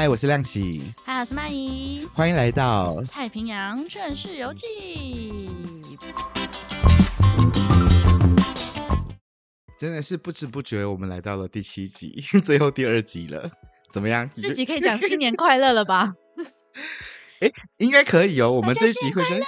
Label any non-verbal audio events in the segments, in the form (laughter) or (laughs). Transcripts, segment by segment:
嗨，我是亮喜。嗨，我是曼怡。欢迎来到《太平洋劝世游记》。真的是不知不觉，我们来到了第七集，最后第二集了。怎么样？这集可以讲新年快乐了吧？(laughs) 哎，应该可以哦。我们这集会在。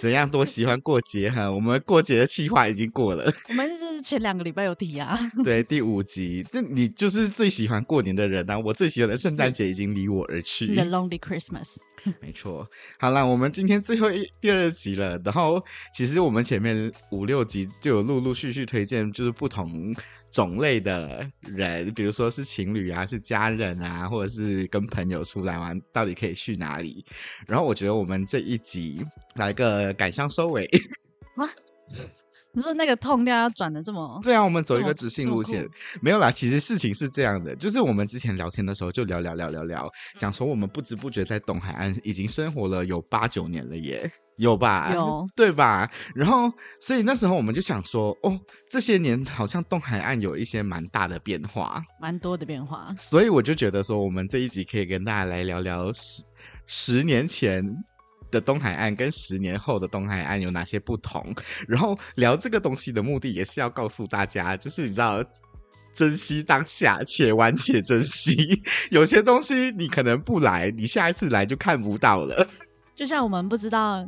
怎样多喜欢过节哈？我们过节的计划已经过了。我们是前两个礼拜有提啊。(laughs) 对，第五集，那你就是最喜欢过年的人啊！我最喜欢的圣诞节已经离我而去。(laughs) The Lonely Christmas。没错。好了，我们今天最后一第二集了。然后，其实我们前面五六集就有陆陆续续推荐，就是不同。种类的人，比如说是情侣啊，是家人啊，或者是跟朋友出来玩，到底可以去哪里？然后我觉得我们这一集来个感伤收尾。啊？你说那个痛调要转的这么？对啊，我们走一个直性路线。没有啦，其实事情是这样的，就是我们之前聊天的时候就聊聊聊聊聊，讲说我们不知不觉在东海岸已经生活了有八九年了耶。有吧？有，(laughs) 对吧？然后，所以那时候我们就想说，哦，这些年好像东海岸有一些蛮大的变化，蛮多的变化。所以我就觉得说，我们这一集可以跟大家来聊聊十十年前的东海岸跟十年后的东海岸有哪些不同。然后聊这个东西的目的，也是要告诉大家，就是你知道，珍惜当下，且玩且珍惜。有些东西你可能不来，你下一次来就看不到了。就像我们不知道。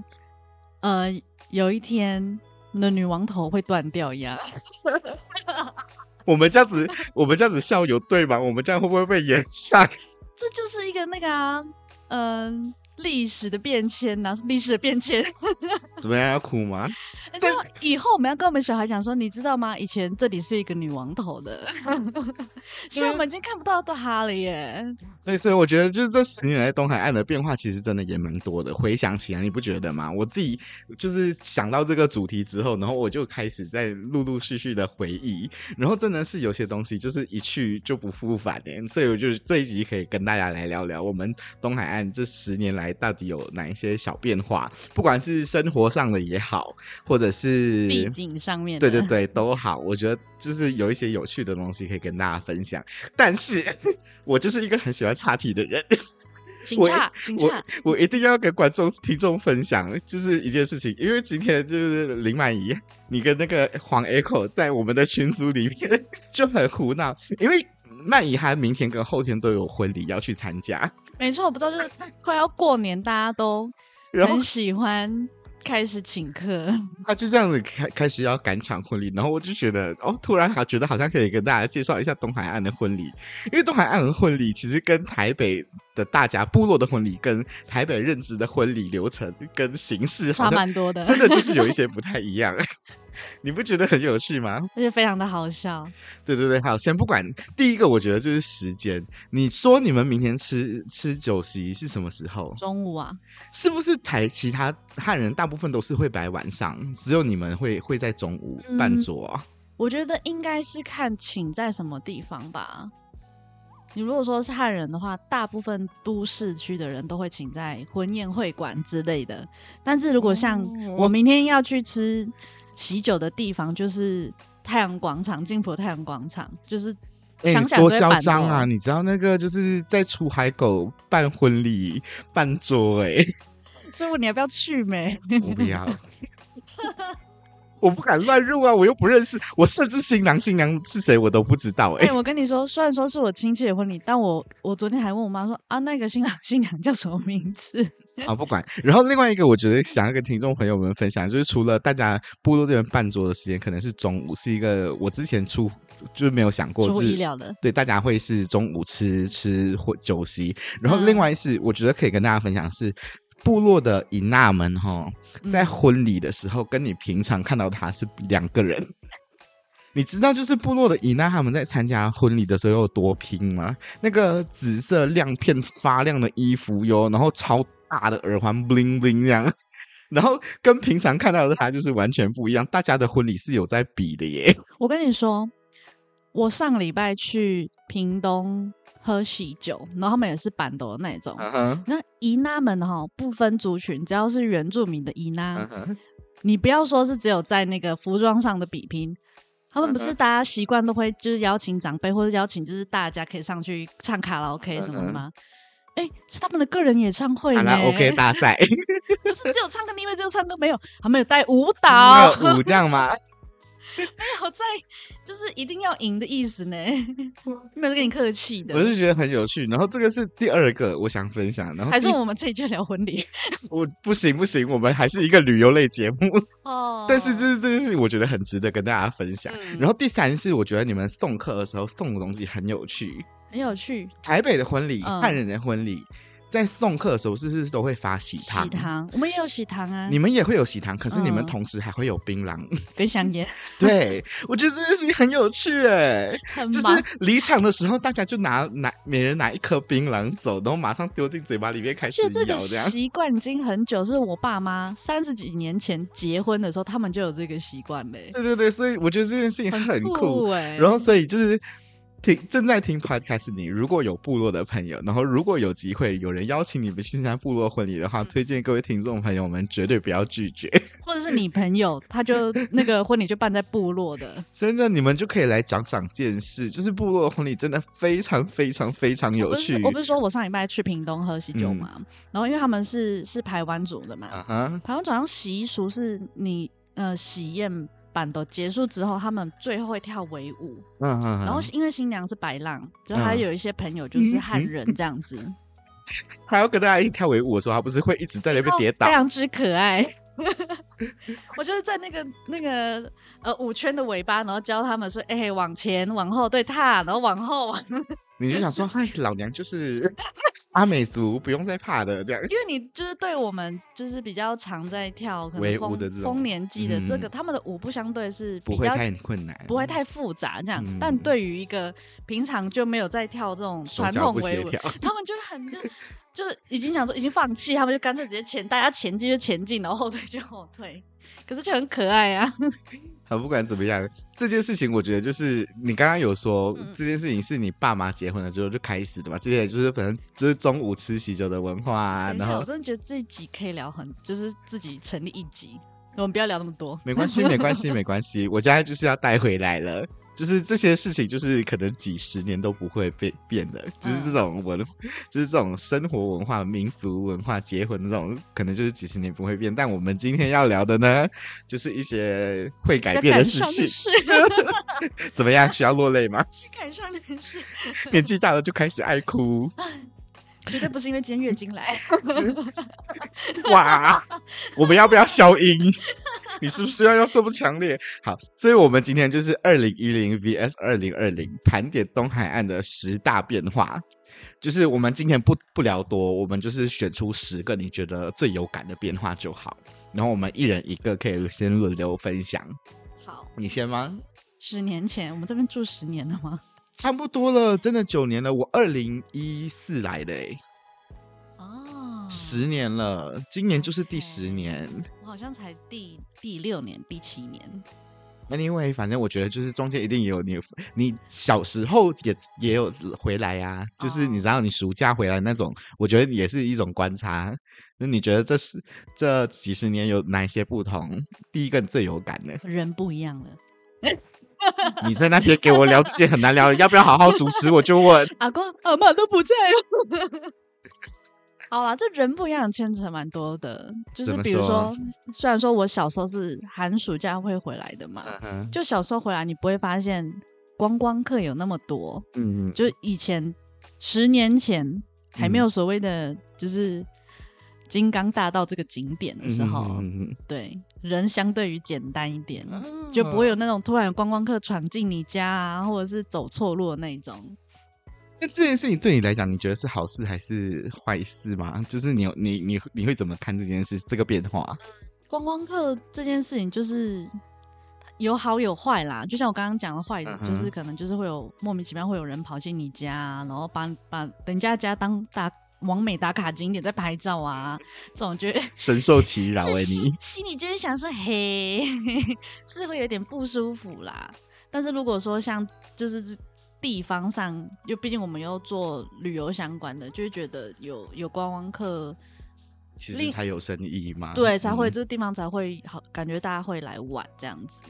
呃，有一天，我们的女王头会断掉一样。我们这样子，我们这样子笑有对吗？我们这样会不会被炎上？(laughs) 这就是一个那个啊，嗯、呃。历史的变迁呐、啊，历史的变迁，(laughs) 怎么样要哭吗？就以后我们要跟我们小孩讲说，你知道吗？以前这里是一个女王头的，(laughs) 所以我们已经看不到她了耶。对，所以我觉得就是这十年来东海岸的变化，其实真的也蛮多的。回想起来，你不觉得吗？我自己就是想到这个主题之后，然后我就开始在陆陆续续的回忆，然后真的是有些东西就是一去就不复返的。所以我就这一集可以跟大家来聊聊我们东海岸这十年来。到底有哪一些小变化？不管是生活上的也好，或者是地景上面，对对对，都好。我觉得就是有一些有趣的东西可以跟大家分享。但是 (laughs) 我就是一个很喜欢岔题的人，请岔，请岔，我一定要跟观众听众分享，就是一件事情。因为今天就是林曼怡，你跟那个黄 Echo 在我们的群组里面就很胡闹，因为曼怡还明天跟后天都有婚礼要去参加。没错，我不知道，就是快要过年，大家都很喜欢开始请客。(laughs) 他就这样子开开始要赶场婚礼，然后我就觉得，哦，突然好觉得好像可以跟大家介绍一下东海岸的婚礼，因为东海岸的婚礼其实跟台北的大家部落的婚礼，跟台北认知的婚礼流程跟形式差蛮多的，真的就是有一些不太一样。(laughs) (laughs) 你不觉得很有趣吗？(laughs) 而且非常的好笑。对对对，好，先不管第一个，我觉得就是时间。你说你们明天吃吃酒席是什么时候？中午啊？是不是台其他汉人大部分都是会摆晚上，只有你们会会在中午办桌啊？嗯，我觉得应该是看请在什么地方吧。你如果说是汉人的话，大部分都市区的人都会请在婚宴会馆之类的。但是如果像我明天要去吃。喜酒的地方就是太阳广场，金浦太阳广场，就是想想、欸、多嚣张啊！你知道那个就是在出海口办婚礼办桌哎，(laughs) 所以问你要不要去没？我不要，(laughs) 我不敢乱入啊！我又不认识，我甚至新郎新娘是谁我都不知道哎、欸。(laughs) 我跟你说，虽然说是我亲戚的婚礼，但我我昨天还问我妈说啊，那个新郎新娘叫什么名字？(laughs) 啊，不管。然后另外一个，我觉得想要跟听众朋友们分享，就是除了大家部落这边办桌的时间可能是中午，是一个我之前出就是没有想过，出乎意料的。对，大家会是中午吃吃或酒席。然后另外是，我觉得可以跟大家分享是部落的姨妈们哈，在婚礼的时候跟你平常看到他是两个人。(laughs) 你知道就是部落的姨妈他们在参加婚礼的时候有多拼吗？那个紫色亮片发亮的衣服哟，然后超。大的耳环 bling bling 这样，(laughs) 然后跟平常看到的他就是完全不一样。大家的婚礼是有在比的耶。我跟你说，我上礼拜去屏东喝喜酒，然后他们也是板斗的那种。Uh huh. 那姨妈们哈不分族群，只要是原住民的姨妈，uh huh. 你不要说是只有在那个服装上的比拼，他们不是大家习惯都会就是邀请长辈或者邀请就是大家可以上去唱卡拉 OK 什么的吗？哎、欸，是他们的个人演唱会呢。卡拉 OK 大赛，(laughs) 不是只有唱歌，你以为只有唱歌没有？他们有带舞蹈，(laughs) 舞这样吗？没有在，就是一定要赢的意思呢。(laughs) 没有跟你客气的，我是觉得很有趣。然后这个是第二个我想分享，然后还是我们这里就聊婚礼。(laughs) 我不行不行，我们还是一个旅游类节目哦。(laughs) 但是这是这件事情，我觉得很值得跟大家分享。嗯、然后第三是，我觉得你们送客的时候送的东西很有趣，很有趣。台北的婚礼，汉、嗯、人的婚礼。在送客的时候，是不是都会发喜糖？喜糖，我们也有喜糖啊。你们也会有喜糖，可是你们同时还会有槟榔跟香烟。(laughs) 对，我觉得这件事情很有趣哎，很就是离场的时候，大家就拿拿每人拿一颗槟榔走，然后马上丢进嘴巴里面开始咬。这个习惯已经很久，是我爸妈三十几年前结婚的时候，他们就有这个习惯嘞。对对对，所以我觉得这件事情很酷哎。然后，所以就是。听正在听 podcast，你如果有部落的朋友，然后如果有机会有人邀请你们去参加部落婚礼的话，推荐各位听众朋友们绝对不要拒绝。(laughs) 或者是你朋友，他就 (laughs) 那个婚礼就办在部落的，真的你们就可以来长长见识。就是部落婚礼真的非常非常非常有趣。我不，我不是说我上礼拜去屏东喝喜酒嘛，嗯、然后因为他们是是排湾族的嘛，嗯、排湾族好像习俗是你呃喜宴。版都结束之后，他们最后会跳围舞。嗯嗯，嗯。然后因为新娘是白浪，就还有一些朋友就是汉人这样子。(laughs) 还要跟大家一起跳围舞的时候，他不是会一直在那边跌倒，非常之可爱。(laughs) 我就是在那个那个呃舞圈的尾巴，然后教他们说：“哎、欸，往前往后对踏，然后往后往。”你就想说：(laughs) “嗨，老娘就是。”阿美族不用再怕的，这样，因为你就是对我们就是比较常在跳可能丰丰年祭的这个、嗯，他们的舞步相对是比较不会太困难，不会太复杂这样。嗯、但对于一个平常就没有在跳这种传统维舞，他们就很就就已经想说已经放弃，他们就干脆直接前大家前进就前进，然后后退就后退，可是就很可爱啊。好，不管怎么样，这件事情我觉得就是你刚刚有说、嗯、这件事情是你爸妈结婚了之后就开始的嘛？这些就是反正就是中午吃喜酒的文化啊。然后我真的觉得这一集可以聊很，就是自己成立一集，我们不要聊那么多。没关系，没关系，没关系，我现在就是要带回来了。就是这些事情，就是可能几十年都不会变变的，就是这种文，就是这种生活文化、民俗文化、结婚这种，可能就是几十年不会变。但我们今天要聊的呢，就是一些会改变的事情。(laughs) 怎么样？需要落泪吗？(laughs) (laughs) 年纪大了就开始爱哭。绝对不是因为今天月经来。(laughs) 哇！我们要不要消音？你是不是要要这么强烈？好，所以我们今天就是二零一零 vs 二零二零盘点东海岸的十大变化。就是我们今天不不聊多，我们就是选出十个你觉得最有感的变化就好。然后我们一人一个，可以先轮流分享。好，你先吗？十年前，我们这边住十年了吗？差不多了，真的九年了。我二零一四来的哎。十年了，今年就是第十年。我好像才第第六年、第七年。Anyway，反正我觉得就是中间一定也有你，你小时候也也有回来呀、啊。就是你知道，你暑假回来那种，我觉得也是一种观察。那你觉得这是这几十年有哪些不同？第一个最有感的，人不一样了。(laughs) 你在那边给我聊这些很难聊，(laughs) 要不要好好主持？我就问。(laughs) 阿公阿妈都不在了。好啦，这人不一样，牵扯蛮多的。就是比如说，说，虽然说我小时候是寒暑假会回来的嘛，嗯、就小时候回来，你不会发现观光客有那么多。嗯嗯。就以前十年前还没有所谓的就是金刚大道这个景点的时候，嗯、对人相对于简单一点、嗯，就不会有那种突然有观光客闯进你家啊，或者是走错路的那种。那这件事情对你来讲，你觉得是好事还是坏事吗？就是你你你你会怎么看这件事？这个变化？观光客这件事情就是有好有坏啦。就像我刚刚讲的坏的，就是可能就是会有莫名其妙会有人跑进你家，然后把把人家家当打网美打卡景点在拍照啊，(laughs) 这种觉得 (laughs) 深受其扰哎，你心里就是想说嘿，(laughs) 是会有点不舒服啦。但是如果说像就是。地方上，又毕竟我们又做旅游相关的，就会觉得有有观光客，其实才有生意嘛。对，才会、嗯、这个地方才会好，感觉大家会来玩这样子。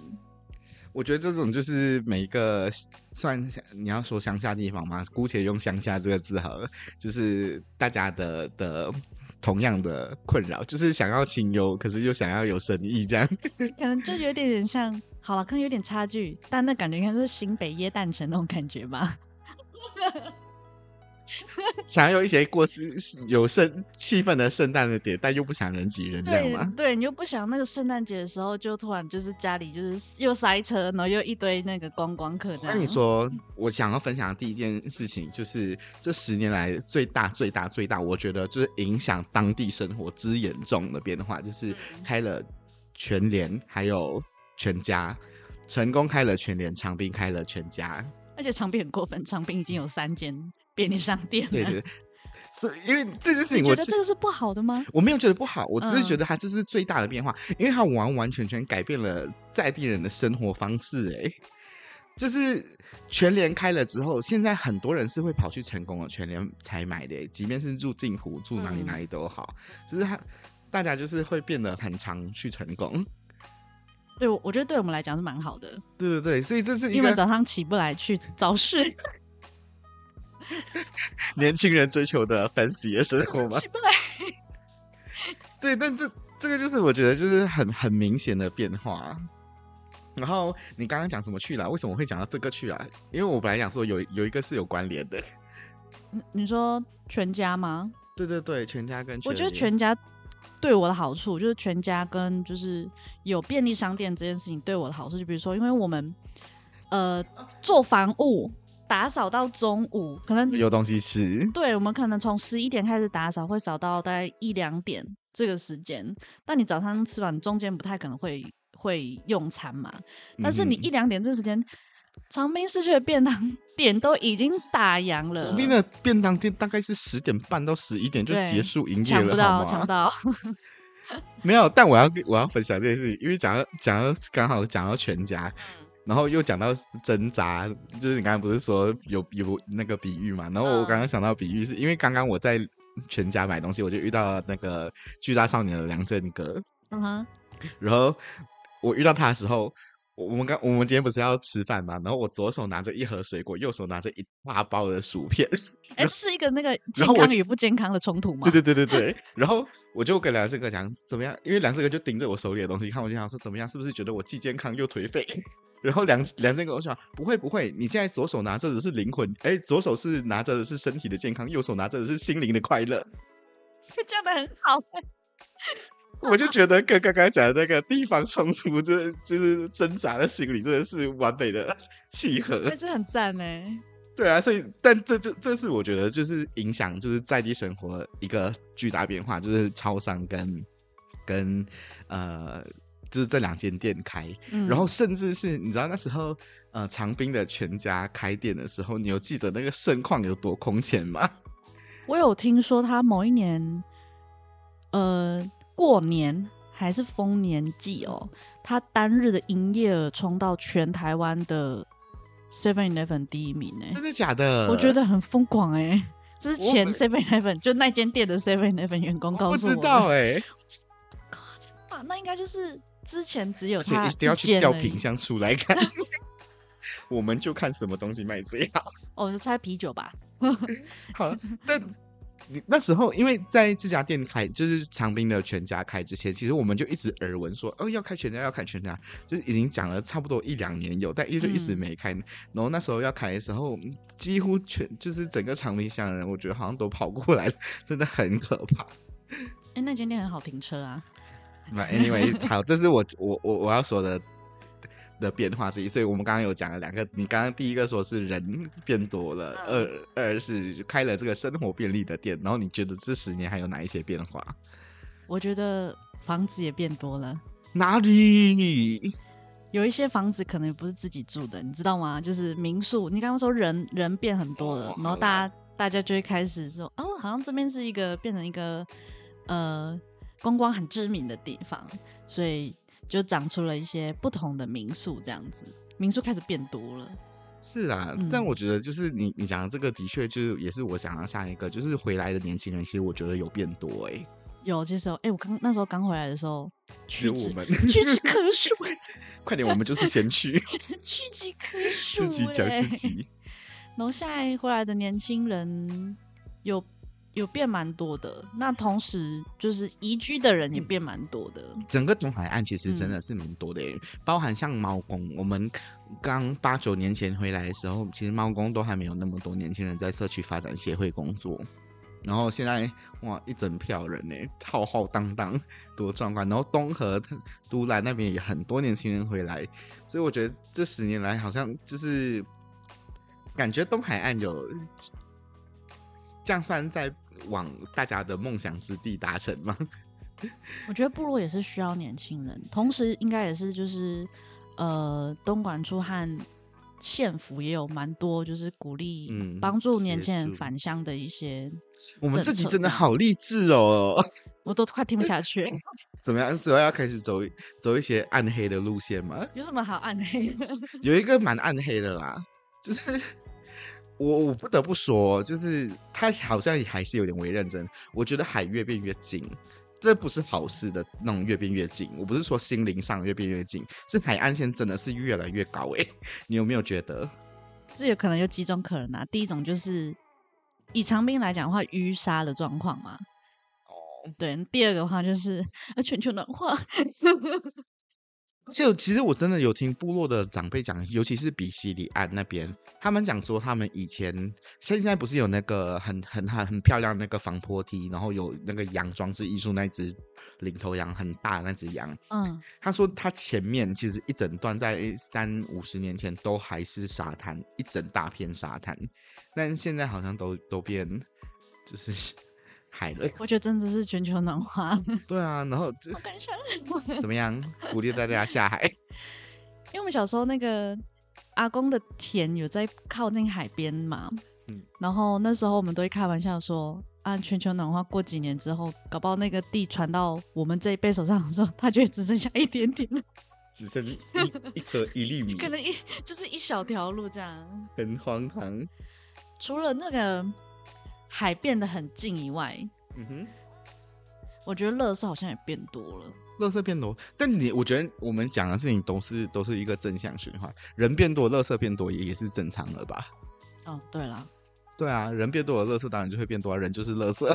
我觉得这种就是每一个算你要说乡下地方嘛，姑且用乡下这个字好了，就是大家的的同样的困扰，就是想要清幽，可是又想要有生意，这样 (laughs) 可能就有点点像，好了，可能有点差距，但那感觉应该是新北耶诞城那种感觉吧。(laughs) 想要有一些过有圣气氛的圣诞的点，但又不想人挤人，这样吗？对，你又不想那个圣诞节的时候，就突然就是家里就是又塞车，然后又一堆那个观光客。那你说，我想要分享的第一件事情，就是这十年来最大、最大、最大，我觉得就是影响当地生活之严重的变化，就是开了全联，还有全家，成功开了全联，长滨开了全家，而且长滨很过分，长滨已经有三间。便利商店了，对对，是因为这件事情，我觉得这个是不好的吗？我没有觉得不好，我只是觉得它这是最大的变化，嗯、因为它完完全全改变了在地人的生活方式。哎，就是全联开了之后，现在很多人是会跑去成功的全联才买的，即便是住近湖、住哪里哪里都好，嗯、就是他大家就是会变得很常去成功。对，我觉得对我们来讲是蛮好的。对对对，所以这是因为早上起不来去早市。(laughs) 年轻人追求的 fancy 的生活吗？起不来。对，但这这个就是我觉得就是很很明显的变化。然后你刚刚讲什么去了？为什么会讲到这个去啊？因为我本来想说有有一个是有关联的。你说全家吗？对对对，全家跟全我觉得全家对我的好处就是全家跟就是有便利商店这件事情对我的好处，就比如说因为我们呃做房务。打扫到中午，可能有东西吃。对，我们可能从十一点开始打扫，会扫到大概一两点这个时间。但你早上吃完，中间不太可能会会用餐嘛。但是你一两点这时间，嗯、长滨市区的便当店都已经打烊了。长滨的便当店大概是十点半到十一点就结束营业了，抢不到，抢不到。(laughs) 没有，但我要我要分享这件事情，因为讲到讲到刚好讲到全家。然后又讲到挣扎，就是你刚刚不是说有有那个比喻嘛？然后我刚刚想到比喻，是因为刚刚我在全家买东西，我就遇到了那个巨大少年的梁振哥。嗯哼。然后我遇到他的时候，我们刚我们今天不是要吃饭吗？然后我左手拿着一盒水果，右手拿着一大包的薯片。哎，这是一个那个 (laughs) 健康与不健康的冲突吗？对对对对对。然后我就跟梁振哥讲怎么样？因为梁振哥就盯着我手里的东西看，我就想说怎么样？是不是觉得我既健康又颓废？(laughs) 然后梁梁振哥，我想不会不会，你现在左手拿着的是灵魂，哎，左手是拿着的是身体的健康，右手拿着的是心灵的快乐，是 (laughs) 这样的很好。我就觉得跟刚刚讲的那个地方冲突，这就是挣扎的心理，真的是完美的契合。这很赞呢。对啊，所以但这就这是我觉得就是影响就是在地生活一个巨大变化，就是超商跟跟呃。就是这两间店开，嗯、然后甚至是你知道那时候，呃，长滨的全家开店的时候，你有记得那个盛况有多空前吗？(laughs) 我有听说他某一年，呃，过年还是丰年祭哦，他单日的营业额冲到全台湾的 Seven Eleven 第一名呢。真的假的？我觉得很疯狂哎，之前 Seven Eleven 就那间店的 Seven Eleven 员工告诉我，我不知道哎，那应该就是。之前只有他一定要去调品相出来看，(laughs) 我们就看什么东西卖最好。哦，就猜啤酒吧。(laughs) 好，但你那时候因为在这家店开，就是长滨的全家开之前，其实我们就一直耳闻说，哦，要开全家，要开全家，就是已经讲了差不多一两年有，但一直一直没开。嗯、然后那时候要开的时候，几乎全就是整个长滨乡的人，我觉得好像都跑过来，真的很可怕。哎、欸，那间店很好停车啊。(laughs) 那 anyway，好，这是我我我我要说的的变化之一。所以我们刚刚有讲了两个，你刚刚第一个说是人变多了，嗯、二二是开了这个生活便利的店。然后你觉得这十年还有哪一些变化？我觉得房子也变多了。哪里？有一些房子可能也不是自己住的，你知道吗？就是民宿。你刚刚说人人变很多了，哦、然后大家大家就会开始说，哦，好像这边是一个变成一个呃。观光很知名的地方，所以就长出了一些不同的民宿，这样子，民宿开始变多了。是啊，嗯、但我觉得就是你你讲的这个的确就是也是我想要下一个，就是回来的年轻人，其实我觉得有变多哎、欸。有，其实哎、欸，我刚那时候刚回来的时候，只有我们屈指可数。(laughs) 快点，我们就是先去，屈指可数，自己讲自己。然后现在回来的年轻人有有变蛮多的，那同时就是移居的人也变蛮多的。整个东海岸其实真的是蛮多的，嗯、包含像猫公，我们刚八九年前回来的时候，其实猫公都还没有那么多年轻人在社区发展协会工作。然后现在哇，一整票人呢，浩浩荡荡，多壮观！然后东河、都兰那边也很多年轻人回来，所以我觉得这十年来好像就是感觉东海岸有这样算在往大家的梦想之地达成吗？(laughs) 我觉得部落也是需要年轻人，同时应该也是就是呃东莞处和。县府也有蛮多，就是鼓励、帮助年轻人返乡的一些。我们自己真的好励志哦，(laughs) 我都快听不下去。(laughs) 怎么样？所以要开始走走一些暗黑的路线吗？有什么好暗黑的？有一个蛮暗黑的啦，就是我我不得不说，就是他好像也还是有点微认真。我觉得海越变越近。这不是好事的那种越变越近，我不是说心灵上越变越近，是海岸线真的是越来越高哎，你有没有觉得？这有可能有几种可能啊？第一种就是以长兵来讲的话，淤沙的状况嘛。哦，对。第二个的话就是全球暖化。就其实我真的有听部落的长辈讲，尤其是比西里岸那边，他们讲说他们以前现在不是有那个很很很很漂亮的那个防坡梯，然后有那个羊装置艺术，那只领头羊很大的那只羊。嗯，他说他前面其实一整段在三五十年前都还是沙滩，一整大片沙滩，但现在好像都都变就是。海了，我觉得真的是全球暖化。(laughs) 对啊，然后就 (laughs) 怎么样鼓励大家下海？(laughs) 因为我们小时候那个阿公的田有在靠近海边嘛，嗯，然后那时候我们都会开玩笑说，啊，全球暖化过几年之后，搞不好那个地传到我们这一辈手上的时候，它就会只剩下一点点了，只剩一一颗一粒米，可能一就是一小条路这样，很荒唐。除了那个。海变得很近以外，嗯哼，我觉得乐色好像也变多了。垃圾变多，但你我觉得我们讲的事情都是都是一个正向循环。人变多，垃圾变多也也是正常的吧？哦，对了，对啊，人变多了，垃圾当然就会变多，人就是垃圾。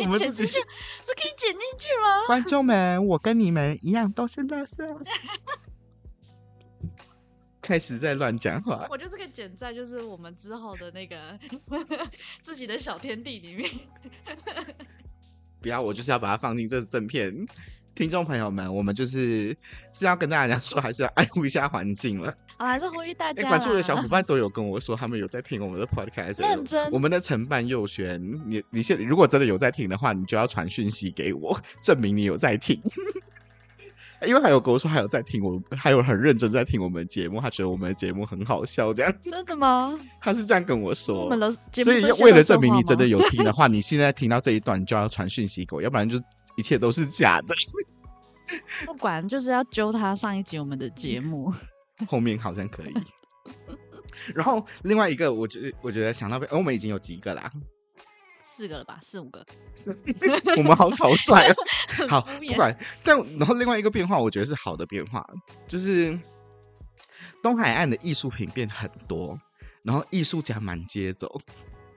我们剪进去，这可以剪进去吗？观众们，我跟你们一样都是垃圾。开始在乱讲话，我就是可以剪在就是我们之后的那个 (laughs) 自己的小天地里面。(laughs) 不要，我就是要把它放进这正片。听众朋友们，我们就是是要跟大家讲说，还是要爱护一下环境了。好，还是呼吁大家。关注的小伙伴都有跟我说，他们有在听我们的 podcast。认真。我们的承办佑璇，你你现如果真的有在听的话，你就要传讯息给我，证明你有在听。因为还有跟我说，还有在听我，还有很认真在听我们节目，他觉得我们的节目很好笑，这样。真的吗？(laughs) 他是这样跟我说。我所以为了证明你真的有听的话，(laughs) 你现在听到这一段，你就要传讯息给我，要不然就一切都是假的。不管，就是要揪他上一集我们的节目。(laughs) 后面好像可以。然后另外一个，我觉得我觉得想到，我们已经有几个啦。四个了吧，四五个，(laughs) 我们好草率啊！好，不管，但然后另外一个变化，我觉得是好的变化，就是东海岸的艺术品变很多，然后艺术家满街走，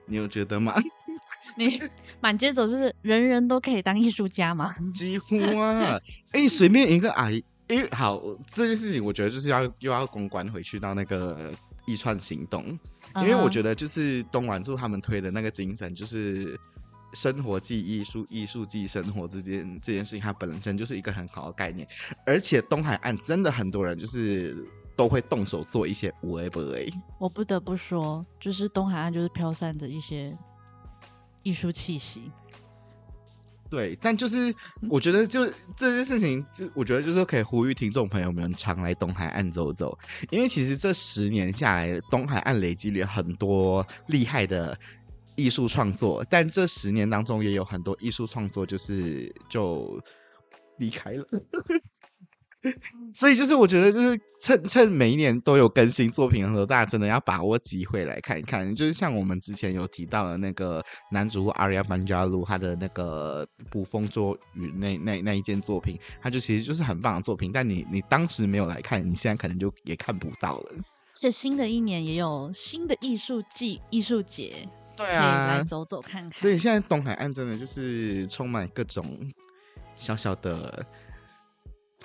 你有觉得吗？(laughs) 你满街走是人人都可以当艺术家吗？(laughs) 几乎啊！哎，随便一个阿姨，哎，好，这件事情我觉得就是要又要公关回去到那个。一串行动，因为我觉得就是东莞柱他们推的那个精神，就是生活即艺术，艺术即生活这件这件事情，它本身就是一个很好的概念。而且东海岸真的很多人就是都会动手做一些无为不为。我不得不说，就是东海岸就是飘散着一些艺术气息。对，但就是我觉得，就这件事情，就我觉得就是可以呼吁听众朋友们常来东海岸走走，因为其实这十年下来，东海岸累积了很多厉害的艺术创作，但这十年当中也有很多艺术创作就是就离开了。所以就是我觉得，就是趁趁每一年都有更新作品的时候，大家真的要把握机会来看一看。就是像我们之前有提到的那个男主阿里亚班加鲁他的那个捕风捉雨那那那一件作品，他就其实就是很棒的作品。但你你当时没有来看，你现在可能就也看不到了。这新的一年也有新的艺术季、艺术节，对啊，来走走看看。所以现在东海岸真的就是充满各种小小的。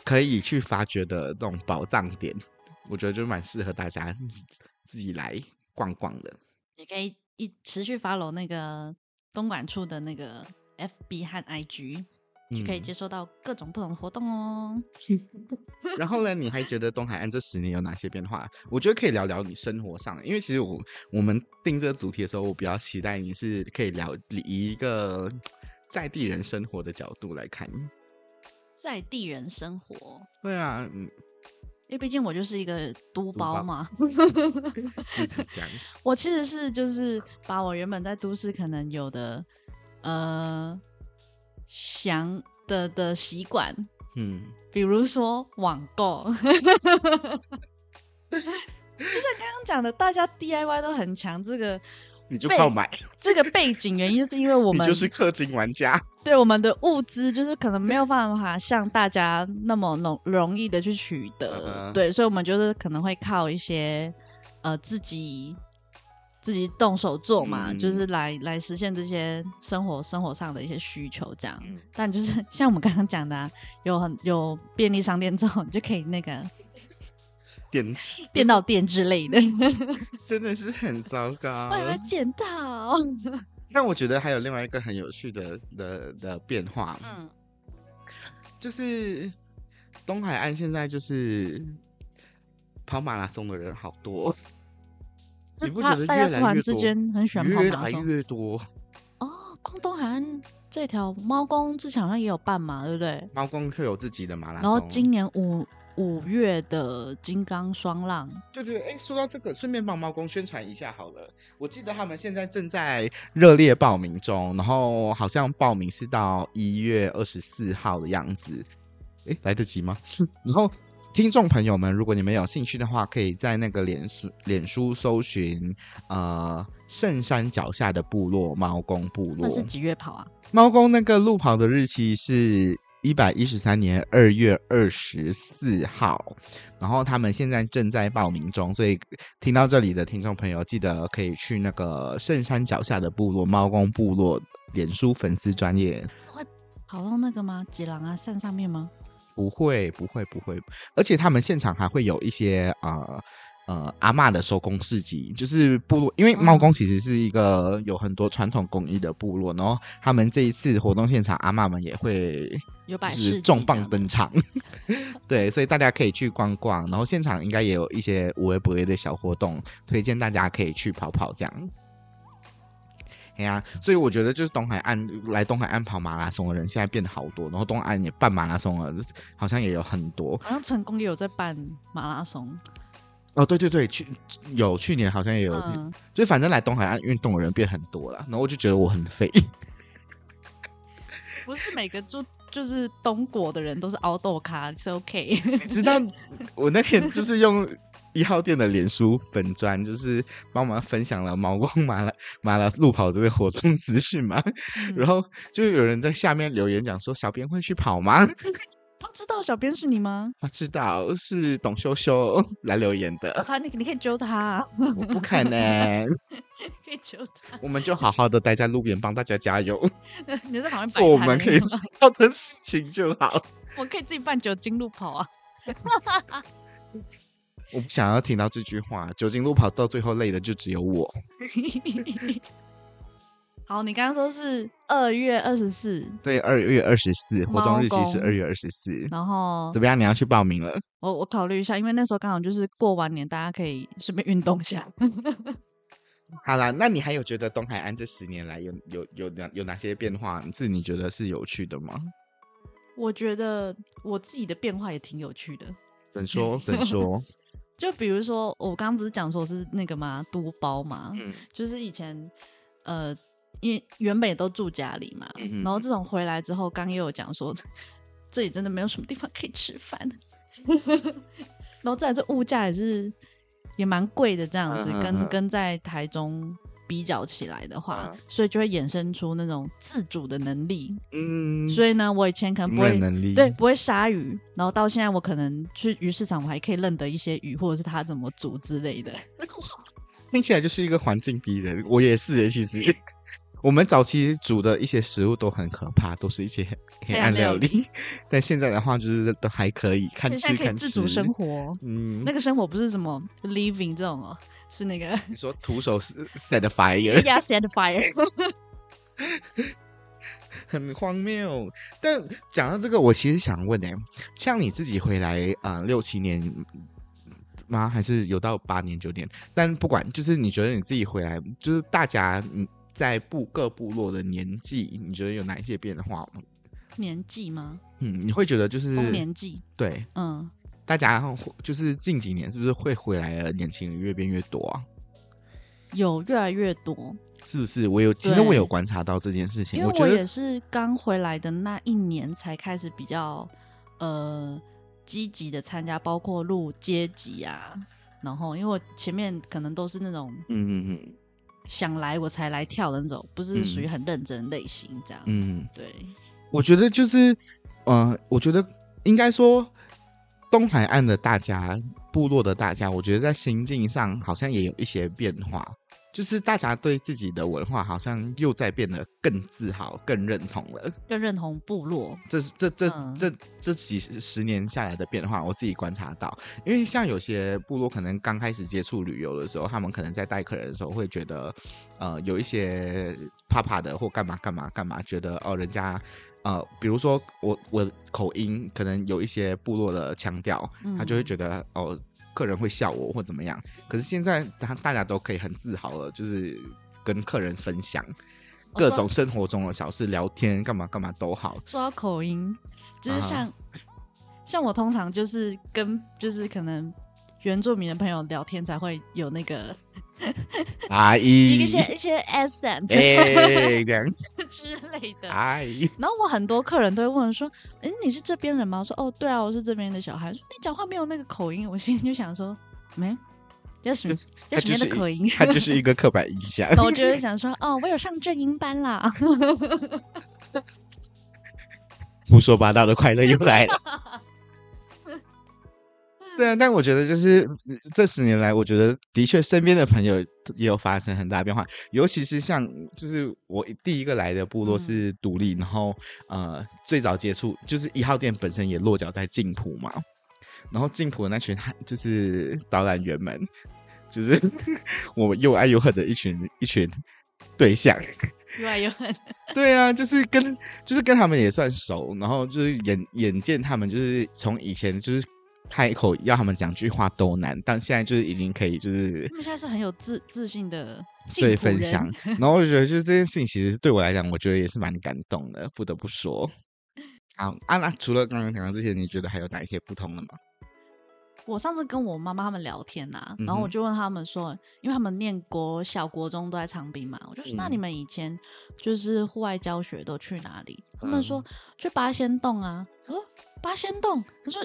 可以去发掘的那种宝藏点，我觉得就蛮适合大家自己来逛逛的。也可以一持续 follow 那个东莞处的那个 FB 和 IG，就可以接收到各种不同的活动哦。(laughs) 然后呢，你还觉得东海岸这十年有哪些变化？我觉得可以聊聊你生活上，因为其实我我们定这个主题的时候，我比较期待你是可以聊以一个在地人生活的角度来看。在地人生活，对啊，嗯，因为毕竟我就是一个都包嘛，(laughs) 自己讲。我其实是就是把我原本在都市可能有的呃想的的习惯，嗯，比如说网购，(laughs) (laughs) 就像刚刚讲的，大家 DIY 都很强，这个。你就靠买这个背景原因，就是因为我 (laughs) 们就是氪金玩家，(laughs) 对我们的物资就是可能没有办法像大家那么容容易的去取得，对，所以我们就是可能会靠一些呃自己自己动手做嘛，嗯、就是来来实现这些生活生活上的一些需求这样。嗯、但就是 (laughs) 像我们刚刚讲的、啊，有很有便利商店之后，你就可以那个。电电到电之类的，(laughs) 真的是很糟糕。我有没有捡到？但我觉得还有另外一个很有趣的的的变化，嗯，就是东海岸现在就是跑马拉松的人好多，你不觉得越来越多？大家突然之间很喜欢跑马拉松，越来越多哦。光东海岸这条猫公之前好像也有办嘛，对不对？猫公会有自己的马拉松，然后今年五。五月的金刚双浪，对对，哎，说到这个，顺便帮猫公宣传一下好了。我记得他们现在正在热烈报名中，然后好像报名是到一月二十四号的样子。哎，来得及吗？(laughs) 然后听众朋友们，如果你们有兴趣的话，可以在那个脸书脸书搜寻呃圣山脚下的部落猫公部落。那是几月跑啊？猫公那个路跑的日期是。一百一十三年二月二十四号，然后他们现在正在报名中，所以听到这里的听众朋友，记得可以去那个圣山脚下的部落猫公部落脸书粉丝专业。会跑到那个吗？吉朗啊山上面吗？不会，不会，不会。而且他们现场还会有一些呃。呃，阿嬷的手工市集，就是部落，因为猫公其实是一个有很多传统工艺的部落，然后他们这一次活动现场，阿嬷们也会就是重磅登场，(laughs) 对，所以大家可以去逛逛，然后现场应该也有一些无微不微的小活动，推荐大家可以去跑跑这样。哎呀，所以我觉得就是东海岸来东海岸跑马拉松的人现在变得好多，然后东海岸也办马拉松了，好像也有很多，好像成功也有在办马拉松。哦，对对对，去有去年好像也有，嗯、就反正来东海岸运动的人变很多了，然后我就觉得我很废。(laughs) 不是每个住就是东国的人都是凹豆咖，是 OK。你知道我那天就是用一号店的脸书粉砖，就是帮忙分享了毛光马拉马拉路跑这个活动资讯嘛，嗯、然后就有人在下面留言讲说：“小编会去跑吗？”他知道小编是你吗？他知道是董修修 (laughs) 来留言的。他，你你可以揪他。我不可能。(laughs) 可以揪他。我们就好好的待在路边帮大家加油。(laughs) 你在旁边做我们可以知道的事情就好。我可以自己办酒精路跑啊。我不想要听到这句话，酒精路跑到最后累的就只有我。好，你刚刚说是二月二十四，对，二月二十四，活动日期是二月二十四。然后怎么样？你要去报名了？我我考虑一下，因为那时候刚好就是过完年，大家可以顺便运动一下。(laughs) 好啦，那你还有觉得东海岸这十年来有有有哪有哪些变化？是你觉得是有趣的吗？我觉得我自己的变化也挺有趣的。怎说？怎说？(laughs) 就比如说，我刚刚不是讲说是那个吗？都包嘛，嗯，就是以前呃。因为原本也都住家里嘛，然后这种回来之后，刚刚也有讲说，这里真的没有什么地方可以吃饭，(laughs) 然后再来这物价也是也蛮贵的，这样子、嗯、跟跟在台中比较起来的话，嗯、所以就会衍生出那种自主的能力。嗯，所以呢，我以前可能不会能力对不会杀鱼，然后到现在我可能去鱼市场，我还可以认得一些鱼，或者是它怎么煮之类的。(laughs) 听起来就是一个环境逼人，我也是诶，其实。我们早期煮的一些食物都很可怕，都是一些黑暗料理。料 (laughs) 但现在的话，就是都还可以看吃看吃。自主生活，嗯，那个生活不是什么 living 这种哦，是那个 (laughs) 你说徒手 set fire，yeah set fire，(laughs) 很荒谬。但讲到这个，我其实想问呢，像你自己回来啊、呃，六七年吗？还是有到八年九年？但不管，就是你觉得你自己回来，就是大家嗯。在部各部落的年纪，你觉得有哪一些变化吗？年纪吗？嗯，你会觉得就是年纪对，嗯，大家就是近几年是不是会回来的年轻人越变越多啊？有越来越多，是不是？我有，其实我有观察到这件事情。因为我也是刚回来的那一年才开始比较呃积极的参加，包括录阶级啊，然后因为我前面可能都是那种嗯嗯嗯。想来我才来跳的那种，不是属于很认真的类型，这样。嗯，对。我觉得就是，呃，我觉得应该说，东海岸的大家，部落的大家，我觉得在心境上好像也有一些变化。就是大家对自己的文化好像又在变得更自豪、更认同了，更认同部落。这是这这、嗯、这这几十年下来的变化，我自己观察到。因为像有些部落可能刚开始接触旅游的时候，他们可能在带客人的时候会觉得，呃，有一些怕怕的或干嘛干嘛干嘛，觉得哦，人家呃，比如说我我口音可能有一些部落的腔调，他就会觉得哦。客人会笑我或怎么样，可是现在大大家都可以很自豪了，就是跟客人分享各种生活中的小事，聊天干嘛干嘛都好。说到口音，就是像、uh. 像我通常就是跟就是可能原住民的朋友聊天才会有那个。(laughs) 阿姨，一些一些 accent (laughs) 之类的。阿姨，然后我很多客人都会问说：“哎，你是这边人吗？”我说：“哦，对啊，我是这边的小孩。”说：“你讲话没有那个口音。”我心里就想说：“没，(laughs) 要什么要什么样的口音？”他就是一个刻板印象。那我就会想说：“哦，我有上正音班啦。”胡说八道的快乐又来了。对啊，但我觉得就是这十年来，我觉得的确身边的朋友也有发生很大变化，尤其是像就是我第一个来的部落是独立，嗯、然后呃最早接触就是一号店本身也落脚在静浦嘛，然后静浦的那群就是导览员们，就是 (laughs) 我又爱又恨的一群一群对象，又爱又恨，(laughs) 对啊，就是跟就是跟他们也算熟，然后就是眼眼见他们就是从以前就是。开口要他们讲句话都难，但现在就是已经可以，就是他们现在是很有自自信的对分享。然后我就觉得，就是这件事情，其实对我来讲，我觉得也是蛮感动的，不得不说。(laughs) 好，啊，那除了刚刚讲的这些，你觉得还有哪一些不同的吗？我上次跟我妈妈他们聊天呐、啊，然后我就问他们说，嗯、因为他们念国小、国中都在长滨嘛，我就说，嗯、那你们以前就是户外教学都去哪里？嗯、他们说去八仙洞啊。我说八仙洞，他说。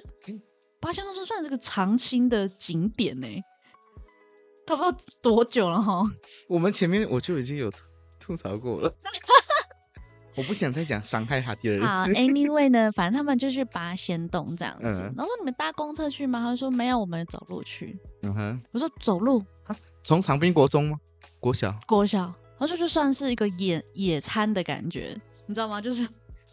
八仙洞算是个常青的景点呢，他不知道多久了哈。我们前面我就已经有吐槽过了，(laughs) 我不想再讲伤害他第二次。好，Anyway 呢，反正他们就去八仙洞这样子。嗯、然后说你们搭公车去吗？他说没有，我们走路去。嗯哼，我说走路，从长滨国中吗？国小，国小，然后就算是一个野野餐的感觉，你知道吗？就是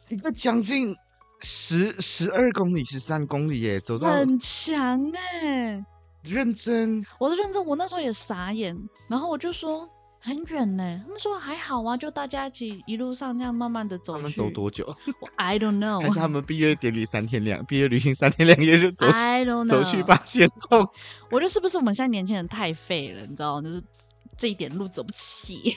一个将近。十十二公里，十三公里耶，走到很强哎，认真，我是认真，我那时候也傻眼，然后我就说很远呢，他们说还好啊，就大家一起一路上这样慢慢的走。他们走多久？I don't know。还是他们毕业典礼三天两毕业旅行三天两夜就走？I don't know。走去八仙洞。(laughs) 我觉得是不是我们现在年轻人太废了？你知道，就是这一点路走不起。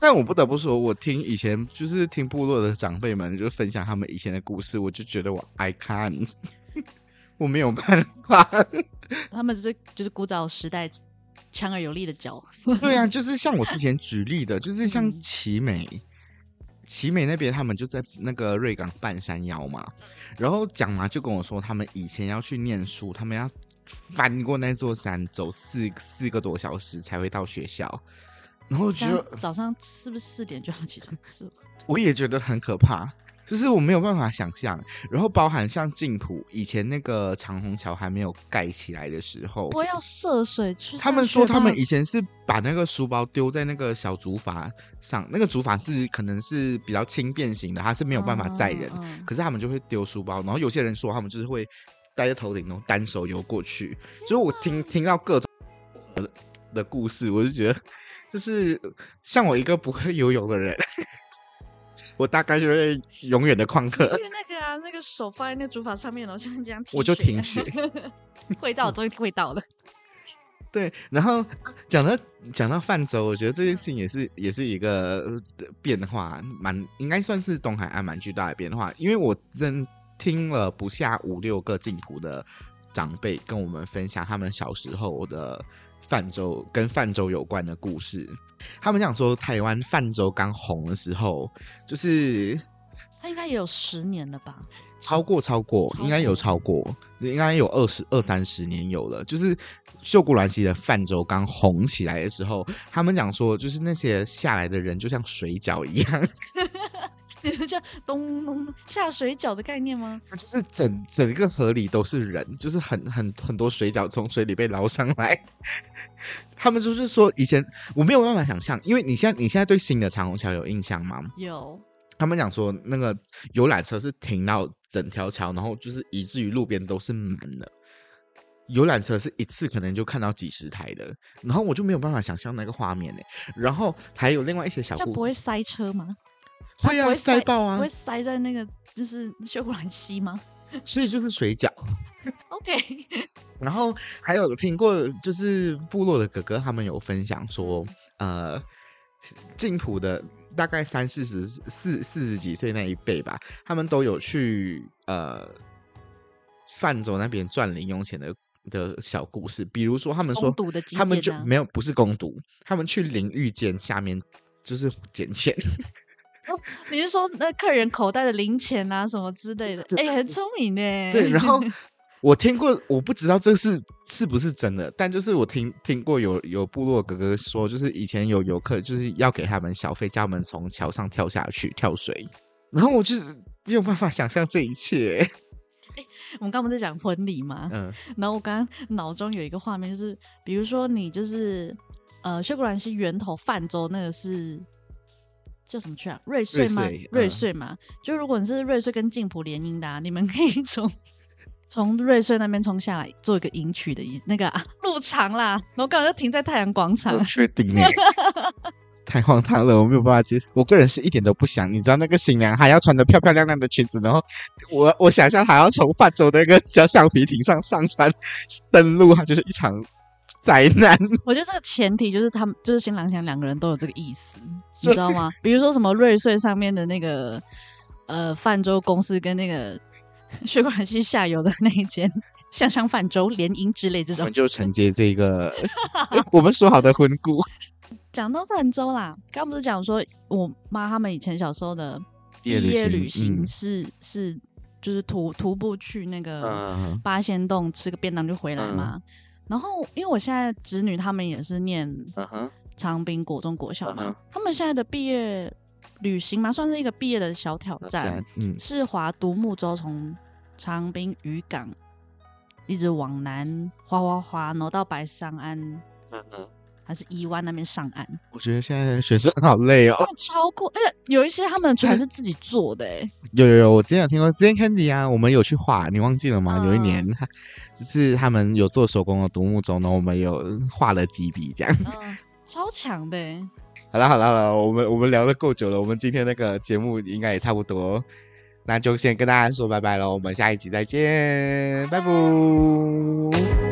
但我不得不说，我听以前就是听部落的长辈们就分享他们以前的故事，我就觉得我 I can't，(laughs) 我没有办法。(laughs) 他们就是就是古早时代强而有力的脚。对啊，(laughs) 就是像我之前举例的，就是像奇美，奇美那边他们就在那个瑞港半山腰嘛，然后讲嘛就跟我说，他们以前要去念书，他们要翻过那座山，走四四个多小时才会到学校。然后觉得早上是不是四点就要起床吃？我也觉得很可怕。就是我没有办法想象，然后包含像净土以前那个长虹桥还没有盖起来的时候，我要涉水去。他们说他们以前是把那个书包丢在那个小竹筏上，那个竹筏是可能是比较轻便型的，它是没有办法载人，嗯嗯、可是他们就会丢书包。然后有些人说他们就是会戴在头顶，然后单手游过去。所以我听听到各种的故事，我就觉得就是像我一个不会游泳的人。我大概就是永远的旷课。因为那个啊，那个手放在那个竹筏上面，然后像这样，我就停学。(laughs) 会到，终于会到了。(laughs) 对，然后讲到讲到泛舟，我觉得这件事情也是也是一个变化，蛮应该算是东海岸蛮巨大的变化。因为我真听了不下五六个净土的长辈跟我们分享他们小时候的。泛舟跟泛舟有关的故事，他们讲说台湾泛舟刚红的时候，就是他应该也有十年了吧？超过超过，超过应该有超过，应该有二十二三十年有了。就是秀姑峦溪的泛舟刚红起来的时候，他们讲说，就是那些下来的人就像水饺一样。(laughs) 你们叫咚咚下水饺的概念吗？就是整整个河里都是人，就是很很很多水饺从水里被捞上来。(laughs) 他们就是说，以前我没有办法想象，因为你现在你现在对新的长虹桥有印象吗？有。他们讲说，那个游览车是停到整条桥，然后就是以至于路边都是满的。游览车是一次可能就看到几十台的，然后我就没有办法想象那个画面呢。然后还有另外一些小，这不会塞车吗？会啊，塞爆啊！不会塞在那个就是秀姑峦溪吗？(laughs) 所以就是水饺。OK。(laughs) 然后还有听过，就是部落的哥哥他们有分享说，呃，净土的大概三四十四四十几岁那一辈吧，他们都有去呃泛舟那边赚零用钱的的小故事。比如说，他们说他们就没有不是攻读，他们去淋浴间下面就是捡钱。(laughs) 哦、(laughs) 你是说那客人口袋的零钱啊什么之类的？哎、欸，很聪明呢。对，然后 (laughs) 我听过，我不知道这是是不是真的，但就是我听听过有有部落哥哥说，就是以前有游客就是要给他们小费，叫他们从桥上跳下去跳水，然后我就是没有办法想象这一切。欸、(laughs) 我们刚不是讲婚礼吗？嗯，然后我刚刚脑中有一个画面，就是比如说你就是呃，秀姑峦溪源头泛舟那个是。叫什么去啊？瑞穗吗？瑞穗、嗯、就如果你是瑞穗跟静浦联姻的、啊，你们可以从 (laughs) 从瑞穗那边冲下来，做一个迎娶的那个啊，入场啦。然后刚好就停在太阳广场。确定耶？(laughs) 太荒唐了，我没有办法接受。我个人是一点都不想，你知道那个新娘还要穿的漂漂亮亮的裙子，然后我我想象还要从泛舟的那个小橡皮艇上上船登陆，它就是一场。灾难，(laughs) 我觉得这个前提就是他们就是新郎新娘两个人都有这个意思，你知道吗？比如说什么瑞穗上面的那个呃泛舟公司跟那个血管系下游的那一间香香泛舟联姻之类这种，我们就承接这个 (laughs) 我们说好的婚故。(laughs) 讲到泛舟啦，刚不是讲说我妈他们以前小时候的毕业旅行是、嗯、是就是徒徒步去那个八仙洞吃个便当就回来嘛？嗯然后，因为我现在侄女他们也是念长滨国中国小嘛，uh huh. 他们现在的毕业旅行嘛，算是一个毕业的小挑战，嗯，是划独木舟从长滨渔港一直往南划划划，然后到白沙岸。Uh huh. 还是伊湾那边上岸，我觉得现在学生好累哦，超酷！而且有一些他们的船是自己做的，(laughs) 哎，有有有，我之前有听过，之前 Candy 啊，我们有去画，你忘记了吗？嗯、有一年，(laughs) 就是他们有做手工的独木舟，然后我们有画了几笔这样，嗯、超强的。(laughs) 好了好了好了，我们我们聊的够久了，我们今天那个节目应该也差不多，那就先跟大家说拜拜喽，我们下一集再见，拜拜。